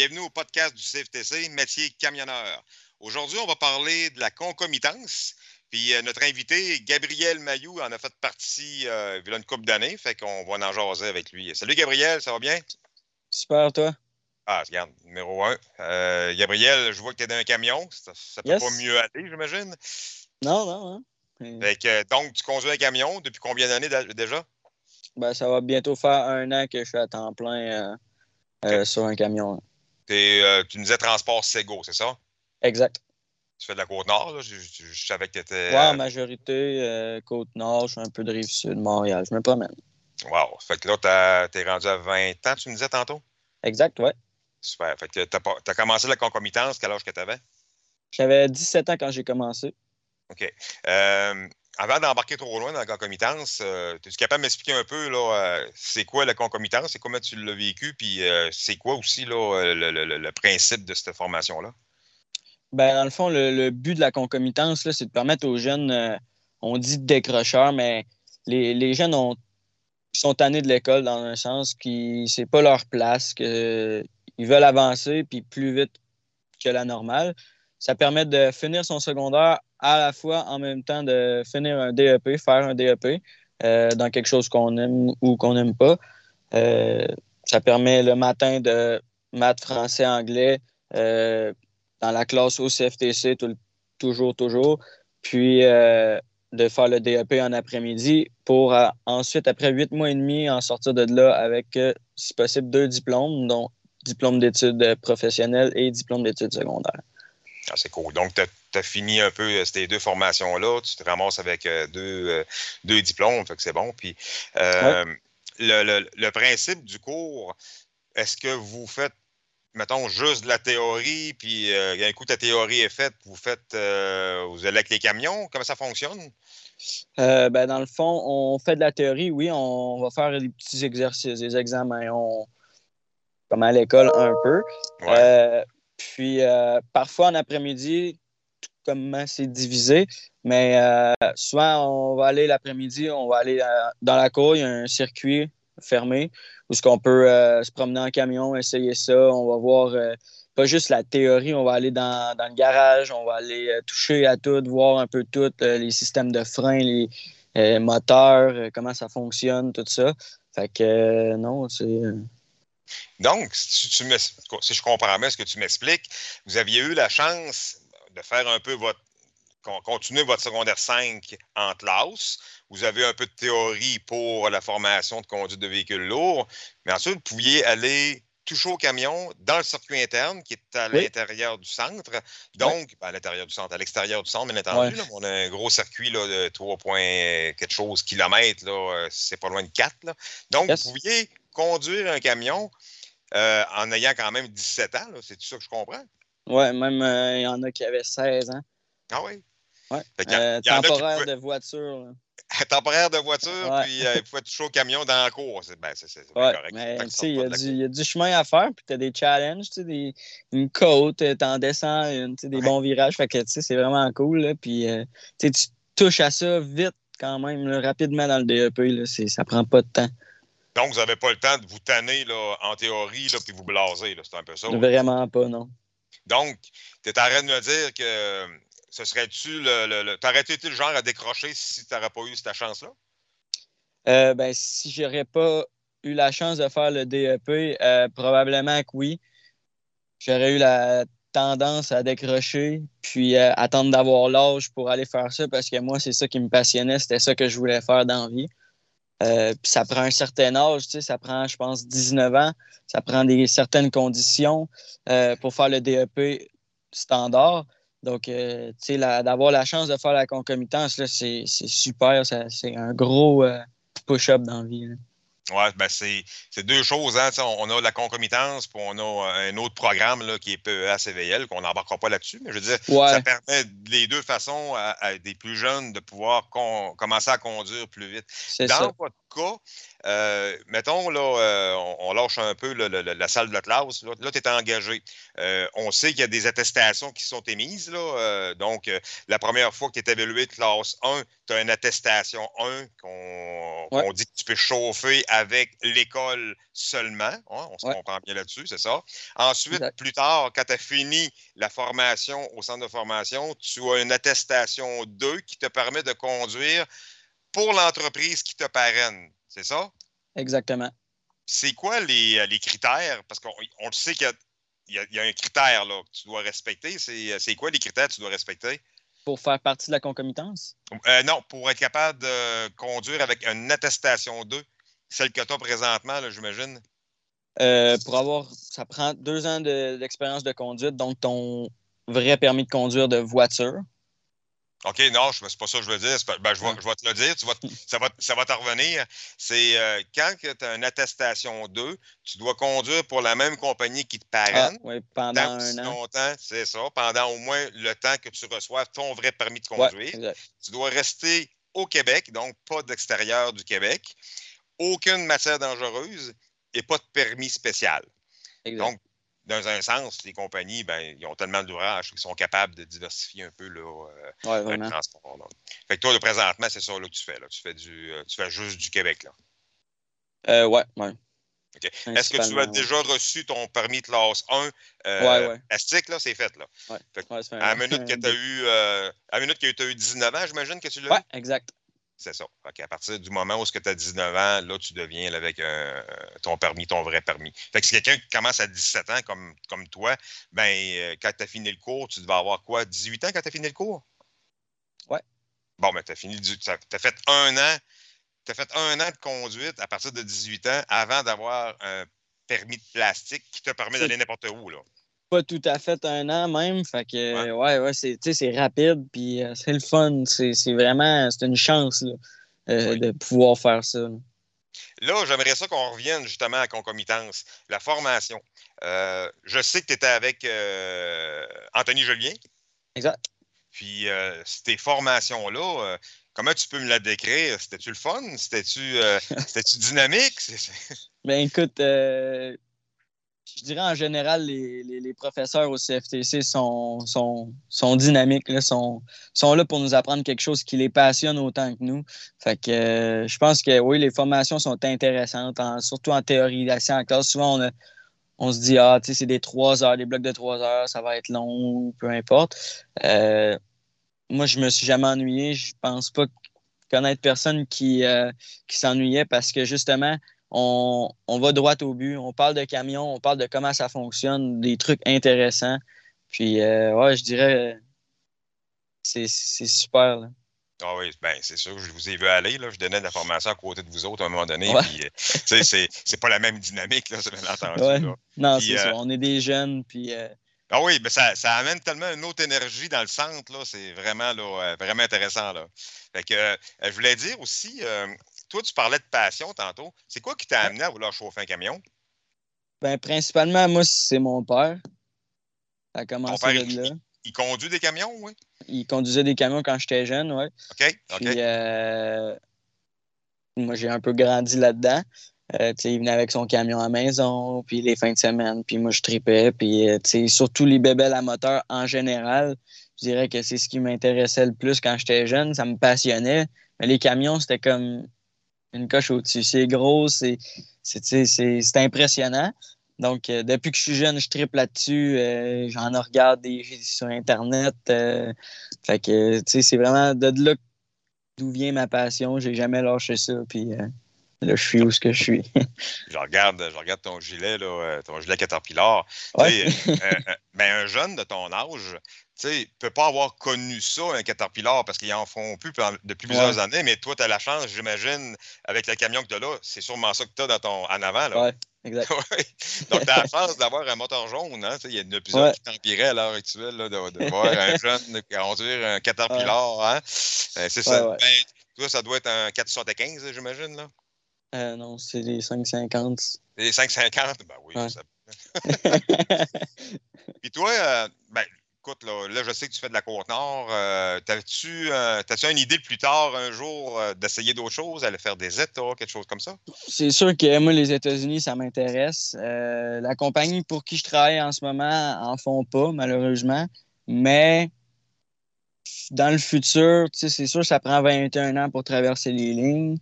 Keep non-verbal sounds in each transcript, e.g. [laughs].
bienvenue au podcast du CFTC, métier camionneur. Aujourd'hui, on va parler de la concomitance. Puis euh, notre invité, Gabriel Mayou, en a fait partie euh, il y a une couple d'années, fait qu'on va en jaser avec lui. Salut Gabriel, ça va bien? Super, toi? Ah, regarde, numéro un. Euh, Gabriel, je vois que tu es dans un camion. Ça, ça peut pas mieux aller, j'imagine? Non, non. Hein. Fait que, donc, tu conduis un camion depuis combien d'années déjà? Ben, ça va bientôt faire un an que je suis à temps plein sur un camion. Tu nous disais transport Sego, c'est ça? Exact. Tu fais de la Côte-Nord, là? Je, savais que tu étais. Ouais, en majorité, euh, Côte-Nord, je fais un peu de Rive-Sud, Montréal. Je me promène. Wow. Fait que là, tu es rendu à 20 ans, tu me disais tantôt? Exact, ouais. Super. Fait que tu as, commencé la concomitance, quel âge que tu avais? J'avais 17 ans quand j'ai commencé. OK. Euh, avant d'embarquer trop loin dans la concomitance, euh, es-tu capable de m'expliquer un peu là, c'est quoi la concomitance, c'est comment tu l'as vécu, puis c'est quoi aussi là, le, principe de cette formation-là? Ben, dans le fond, le, but de la concomitance, c'est de permettre aux jeunes, euh, on dit décrocheurs, mais les, jeunes ont, sont tannés de l'école dans un sens qui c'est pas leur place, qu'ils veulent avancer puis plus vite que la normale. Ça permet de finir son secondaire à la fois en même temps de finir un DEP, faire un DEP euh, dans quelque chose qu'on aime ou qu'on n'aime pas. Euh, ça permet le matin de maths, français, anglais, dans la classe au CFTC toujours, toujours. Puis euh, de faire le DEP en après-midi pour euh, ensuite, après huit mois et demi, en sortir de là avec, euh, si possible, deux diplômes, dont diplôme d'études professionnelles et diplôme d'études secondaires. C'est cool. Donc, tu as, fini un peu ces deux formations-là. Tu te ramasses avec deux, deux diplômes, fait que c'est bon. Puis, le, le, principe du cours, est-ce que vous faites mettons, juste de la théorie, puis euh, un coup ta théorie est faite, vous faites, euh, vous allez avec les camions, comment ça fonctionne? Euh, ben, dans le fond, on fait de la théorie, oui, on va faire des petits exercices, des examens, on, comme à l'école un peu. Puis parfois en après-midi, comment c'est divisé, mais souvent on va aller l'après-midi, on va aller dans la cour, il y a un circuit fermé où ce qu'on peut euh, se promener en camion, essayer ça. On va voir euh, pas juste la théorie, on va aller dans, le garage, on va aller euh, toucher à tout, voir un peu tout, les systèmes de frein, les moteurs, comment ça fonctionne, tout ça. Fait que non, c'est. Donc, si, tu si je comprends bien ce que tu m'expliques, vous aviez eu la chance de faire un peu votre continuer votre secondaire 5 en classe. Vous avez un peu de théorie pour la formation de conduite de véhicules lourds, mais ensuite, vous pouviez aller toucher au camion dans le circuit interne qui est à l'intérieur du centre. Donc, ben, à l'intérieur du centre, à l'extérieur du centre, bien entendu. on a un gros circuit là, de 3 points quelque chose kilomètres, euh, c'est pas loin de 4. Donc, vous pouviez conduire un camion euh, en ayant quand même 17 ans. C'est tout ça que je comprends? Oui, même euh, il y en a qui avaient 16 ans. Ah oui? Ouais. temporaire de voiture. temporaire de voiture, puis euh, il faut être toucher au camion dans la cour. C'est ben, correct. Mais, il, y a du, il y a du chemin à faire, puis tu as des challenges, des, une côte, tu en descends, une, des bons virages. Fait que c'est vraiment cool. Là, puis tu touches à ça vite quand même, rapidement dans le DEP. Là, ça prend pas de temps. Donc, vous n'avez pas le temps de vous tanner là, en théorie, là, puis vous blaser. C'est un peu ça. Vraiment pas, non. Donc, tu es en train de me dire que ce serait-tu le. le, T'aurais été le genre à décrocher si tu n'aurais pas eu cette chance-là? Euh, ben, si j'aurais pas eu la chance de faire le DEP, euh, probablement que oui. J'aurais eu la tendance à décrocher, puis euh, attendre d'avoir l'âge pour aller faire ça, parce que moi, c'est ça qui me passionnait, c'était ça que je voulais faire dans la vie. Puis ça prend un certain âge, tu sais, ça prend, je pense, 19 ans, ça prend des certaines conditions pour faire le DEP standard. Donc, euh, tu sais, d'avoir la chance de faire la concomitance, c'est super. C'est un gros euh, push-up dans la vie. Oui, ben c'est deux choses. Hein, on a la concomitance, puis on a un autre programme là, qui est PEA CVL, qu'on n'embarquera pas là-dessus. Mais je veux dire, ça permet les deux façons à, des plus jeunes de pouvoir commencer à conduire plus vite. Dans, Votre, cas, euh, mettons, là, euh, on, lâche un peu la salle de la classe. Là, tu es engagé. Euh, on sait qu'il y a des attestations qui sont émises. Là, donc, la première fois que tu es évalué de classe 1, tu as une attestation 1 qu'on dit que tu peux chauffer avec l'école seulement. Hein, on se comprend bien là-dessus, c'est ça. Ensuite, plus tard, quand tu as fini la formation au centre de formation, tu as une attestation 2 qui te permet de conduire pour l'entreprise qui te parraine. C'est ça? Exactement. C'est quoi les, euh, critères? Parce qu'on le sait qu'il y, a un critère là, que tu dois respecter. C'est quoi les critères que tu dois respecter? Pour faire partie de la concomitance? Euh, non, pour être capable de conduire avec une attestation 2, celle que tu as présentement, j'imagine. Euh, pour avoir, ça prend deux ans d'expérience de, conduite, donc ton vrai permis de conduire de voiture. OK, non, c'est pas ça que je veux dire. Ben, je, vais, je, vais, te le dire, tu vas, ça, va, ça va te revenir. C'est euh, quand tu as une attestation 2, tu dois conduire pour la même compagnie qui te parraine. Ah, oui, pendant un an. longtemps, c'est ça, pendant au moins le temps que tu reçois ton vrai permis de conduire. tu dois rester au Québec, donc pas d'extérieur du Québec, aucune matière dangereuse et pas de permis spécial. Exact. Donc, dans un sens, les compagnies, ben, ils ont tellement d'ouvrages qu'ils sont capables de diversifier un peu leur, euh, transport. Fait que toi, le présentement, c'est ça que tu fais. Là. Tu, fais du, euh, tu fais juste du Québec. Là. Euh, ouais, ouais. Est-ce que tu as déjà reçu ton permis de classe 1 euh, ouais, là, c'est fait. Là. à la minute que tu as eu à la minute que tu as eu 19 ans, j'imagine que tu l'as Oui, exact. C'est ça. À partir du moment où tu as 19 ans, là, tu deviens avec euh, ton permis, ton vrai permis. Fait que si quelqu'un qui commence à 17 ans comme, comme toi, ben, euh, quand tu as fini le cours, tu devais avoir quoi? 18 ans quand tu as fini le cours? Ouais. Bon, ben, tu as fini, tu as fait un an. Tu as fait un an de conduite à partir de 18 ans avant d'avoir un permis de plastique qui te permet d'aller n'importe où. Là pas tout à fait un an même. Fait que, ouais, ouais, c'est rapide, puis euh, c'est le fun. C'est vraiment, c'est une chance euh, de pouvoir faire ça. Là, j'aimerais ça qu'on revienne justement à concomitance, la formation. Euh, je sais que tu étais avec Anthony Julien. Exact. Puis, ces formations-là, comment tu peux me la décrire? C'était-tu le fun? C'était-tu [laughs] dynamique? ben écoute, je dirais en général, les, professeurs au CFTC sont, sont, dynamiques, là, sont, sont là pour nous apprendre quelque chose qui les passionne autant que nous. Fait que euh, je pense que oui, les formations sont intéressantes, surtout en théorisation en classe. Souvent, on, se dit, ah, tu sais, c'est des trois heures, des blocs de trois heures, ça va être long, peu importe. Euh, moi, je me suis jamais ennuyé. Je pense pas connaître personne qui, euh, qui s'ennuyait parce que justement, on, va droit au but. On parle de camion, on parle de comment ça fonctionne, des trucs intéressants. Puis, euh, ouais, je dirais, c'est super. Ah oui, ben, c'est sûr que je vous ai vu aller. Là. Je donnais de la formation à côté de vous autres à un moment donné. Puis, euh, c'est pas la même dynamique, là, bien entendu. Non, c'est ça. Euh, on est des jeunes. Puis, Ah oui, mais ça, ça, amène tellement une autre énergie dans le centre. C'est vraiment, là, vraiment intéressant. Là. Fait que, je voulais dire aussi, toi, tu parlais de passion tantôt. C'est quoi qui t'a amené à vouloir chauffer un camion? Ben, principalement, moi, c'est mon père. Ça a commencé père, là. Il, conduit des camions, oui? Il conduisait des camions quand j'étais jeune, oui. OK, OK. Puis, euh, moi, j'ai un peu grandi là-dedans. Euh, il venait avec son camion à la maison, puis les fins de semaine, puis moi, je tripais. Puis, euh, surtout les bébelles à moteur en général, je dirais que c'est ce qui m'intéressait le plus quand j'étais jeune. Ça me passionnait. Mais les camions, c'était comme une coche au-dessus. C'est gros, c'est impressionnant. Donc, euh, depuis que je suis jeune, je triple là-dessus. Euh, j'en regarde des, sur Internet. Euh, fait que, c'est vraiment de là d'où vient ma passion. J'ai jamais lâché ça. Puis là, je suis où ce que je suis. [laughs] je, regarde, je regarde ton gilet, là, ton gilet Caterpillar. Ouais. [laughs] ben, un jeune de ton âge, tu ne peux pas avoir connu ça, un Caterpillar, parce qu'ils en font plus depuis plusieurs années, mais toi, tu as la chance, j'imagine, avec le camion que tu as là, c'est sûrement ça que tu as dans ton, en avant. Oui, [laughs] exact. Donc, tu as la chance d'avoir un moteur jaune. Hein? Il y a plusieurs qui t'empiraient à l'heure actuelle là, de, voir un jeune conduire un Caterpillar. Hein? C'est ça. Ben, toi, ça doit être un 475, j'imagine. là. Euh, non, c'est les 550. Les 550? Ben oui, ça... [laughs] [laughs] Puis toi, euh, ben, écoute, là, je sais que tu fais de la Côte-Nord. Euh, T'as-tu euh, une idée plus tard, un jour, euh, d'essayer d'autres choses, aller faire des États, quelque chose comme ça? C'est sûr que moi, les États-Unis, ça m'intéresse. la compagnie pour qui je travaille en ce moment en font pas, malheureusement. Mais dans le futur, c'est sûr que ça prend 21 ans pour traverser les lignes.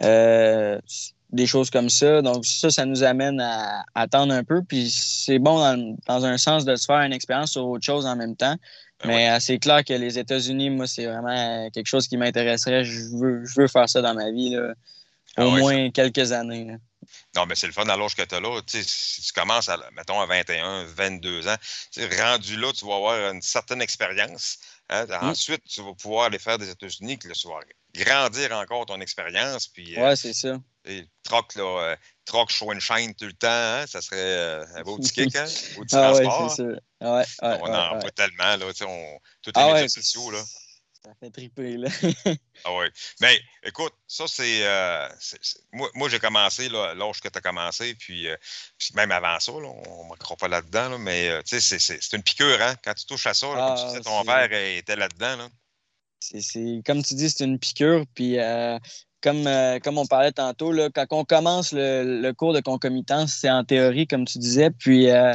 Des choses comme ça. Donc, ça, ça nous amène à attendre un peu. Puis, c'est bon dans, un sens de se faire une expérience sur autre chose en même temps. Ben Mais euh, c'est clair que les États-Unis, moi, c'est vraiment quelque chose qui m'intéresserait. Je veux, je veux faire ça dans ma vie, là, ah au moins quelques années. Non, mais c'est le fun à l'âge que tu as là. si tu commences, à, mettons, à 21, 22 ans, rendu là, tu vas avoir une certaine expérience. Hein. Mm. Ensuite, tu vas pouvoir aller faire des États-Unis, que le soir grandir encore ton expérience. Puis, euh, ouais, c'est ça. Et troc, là, euh, troc show and shine tout le temps, hein, ça serait euh, un beau petit kick, hein? [laughs] Beau petit ah, transport. Ouais, c'est ça. Ouais, ouais, on en voit tellement, là, on, tous les ah, médias sociaux, là. Ça fait triper, là. [laughs] ah oui. Mais écoute, ça, c'est. moi, moi j'ai commencé là, l'âge que tu as commencé, puis, même avant ça, là, on ne m'accroît pas là-dedans, là, mais c'est, c'est une piqûre, hein? Quand tu touches à ça, là, comme tu disais, ton ah, verre était là-dedans. Là. C'est, comme tu dis, c'est une piqûre. Puis euh, comme, euh, comme on parlait tantôt, là, quand on commence le, cours de concomitance, c'est en théorie, comme tu disais. Puis, euh,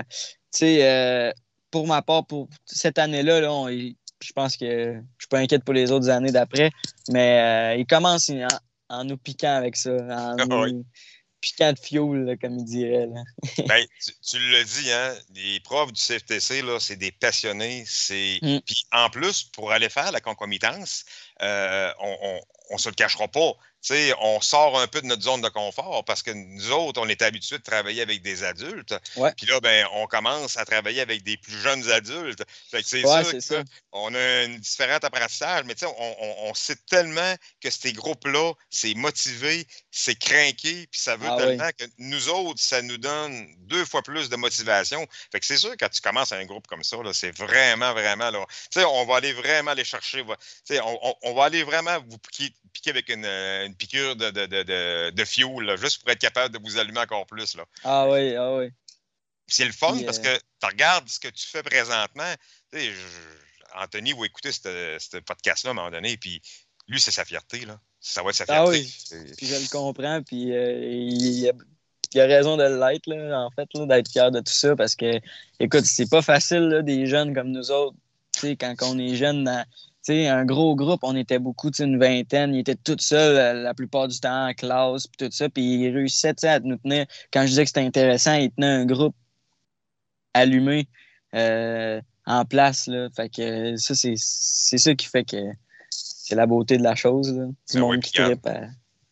tu sais, pour ma part, pour cette année-là, là, je pense que je suis pas inquiète pour les autres années d'après, mais il commence en, nous piquant avec ça, en ah piquant de fioul, comme il dirait. [laughs] ben, tu, le dis, hein, les profs du CFTC, c'est des passionnés. C'est... Mm. Puis en plus, pour aller faire la concomitance, euh, on ne se le cachera pas on sort un peu de notre zone de confort parce que nous autres, on est habitués de travailler avec des adultes. Puis là, ben, on commence à travailler avec des plus jeunes adultes. c'est sûr qu'on a un différent apprentissage, mais on, on, sait tellement que ces groupes-là, c'est motivé, c'est craqué, puis ça veut ah tellement que nous autres, ça nous donne deux fois plus de motivation. Fait que c'est sûr, quand tu commences un groupe comme ça, c'est vraiment, vraiment, là, on va aller vraiment aller chercher, on, on, va aller vraiment vous piquer, avec une, une piqûre de, de, de, de fuel, juste pour être capable de vous allumer encore plus. Là. Ah oui, ah oui. C'est le fun parce que tu regardes ce que tu fais présentement. Anthony va écouter ce podcast-là à un moment donné, puis lui, c'est sa fierté. Là. Ça va être sa ah fierté. Ah oui, puis je le comprends, puis euh, il, a, raison de l'être, en fait, d'être fier de tout ça, parce que, écoute, c'est pas facile, des jeunes comme nous autres. Quand on est jeune un gros groupe, on était beaucoup, une vingtaine. Il était tout seul euh, la, plupart du temps en classe, puis tout ça. Puis il réussissait à nous tenir. Quand je disais que c'était intéressant, il tenait un groupe allumé euh, en place. Là. Fait que ça, c'est ça qui fait que c'est la beauté de la chose. Là. Du monde qui trippe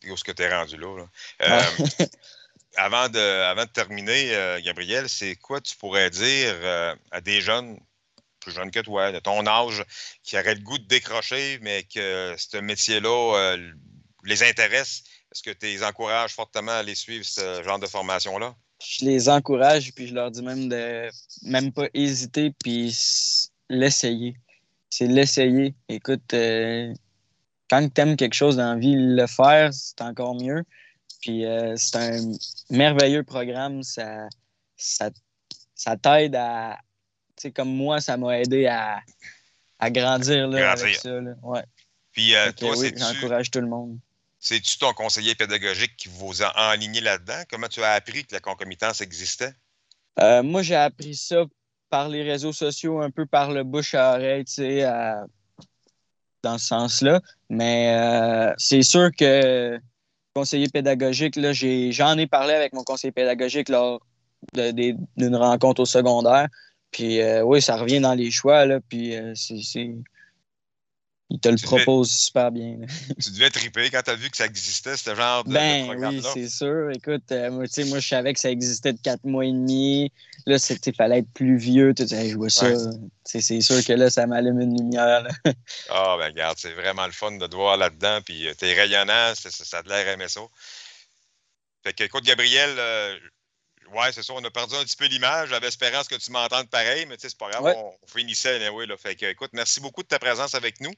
Où ce que tu es rendu là? Euh, [laughs] avant, de, avant de terminer, Gabriel, c'est quoi tu pourrais dire à des jeunes plus jeune que toi, de ton âge, qui auraient le goût de décrocher, mais que ce métier-là euh, les intéresse? Est-ce que tu les encourages fortement à aller suivre ce genre de formation-là? Je les encourage, puis je leur dis même de même pas hésiter, puis l'essayer. C'est l'essayer. Écoute, euh, quand tu aimes quelque chose dans la vie, le faire, c'est encore mieux. Puis euh, c'est un merveilleux programme. Ça, ça, ça t'aide à, comme moi, ça m'a aidé à, grandir, là, avec ça. Ouais. Puis euh, toi, oui, j'encourage tout le monde. C'est-tu ton conseiller pédagogique qui vous a enligné là-dedans? Comment tu as appris que la concomitance existait? Euh, moi, j'ai appris ça par les réseaux sociaux, un peu par le bouche à oreille, tu sais, dans ce sens-là. Mais euh, c'est sûr que conseiller pédagogique, là, j'en ai, parlé avec mon conseiller pédagogique lors d'une rencontre au secondaire. Puis euh, oui, ça revient dans les choix, là, puis euh, c'est, Il te le propose super bien. [laughs] tu devais triper quand tu as vu que ça existait, ce genre de, ben, Oui, c'est sûr. Écoute, euh, moi, moi, je savais que ça existait de quatre mois et demi. Là, il fallait être plus vieux. Tu disais, je vois ça. C'est sûr que là, ça m'allume une lumière. [laughs] Ah, ben regarde, c'est vraiment le fun de te voir là-dedans. Puis t'es rayonnant, ça, ça, a l'air ça. Fait que, écoute, Gabriel, Ouais, c'est ça. On a perdu un petit peu l'image. J'avais espérance que tu m'entendes pareil, mais c'est pas grave. On, finissait anyway, là. Fait que, écoute, merci beaucoup de ta présence avec nous.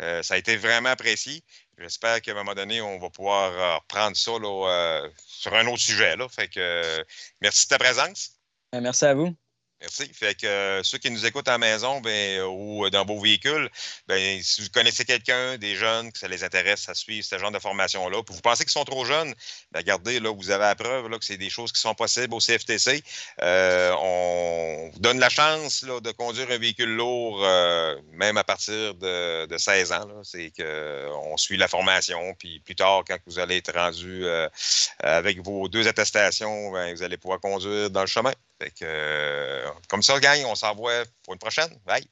Euh, ça a été vraiment apprécié. J'espère qu'à un moment donné, on va pouvoir euh, reprendre ça là, euh, sur un autre sujet. Là. Fait que merci de ta présence. Merci à vous. Merci. Fait que euh, ceux qui nous écoutent à la maison ben, ou dans vos véhicules, ben, si vous connaissez quelqu'un, des jeunes, que ça les intéresse à suivre ce genre de formation-là, puis vous pensez qu'ils sont trop jeunes, ben, regardez, là, vous avez la preuve là, que c'est des choses qui sont possibles au CFTC. Euh, on vous donne la chance là, de conduire un véhicule lourd, euh, même à partir de, 16 ans. C'est qu'on suit la formation, puis plus tard, quand vous allez être rendu avec vos deux attestations, ben, vous allez pouvoir conduire dans le chemin. Fait que, euh, comme ça, gang, on s'envoie pour une prochaine. Bye!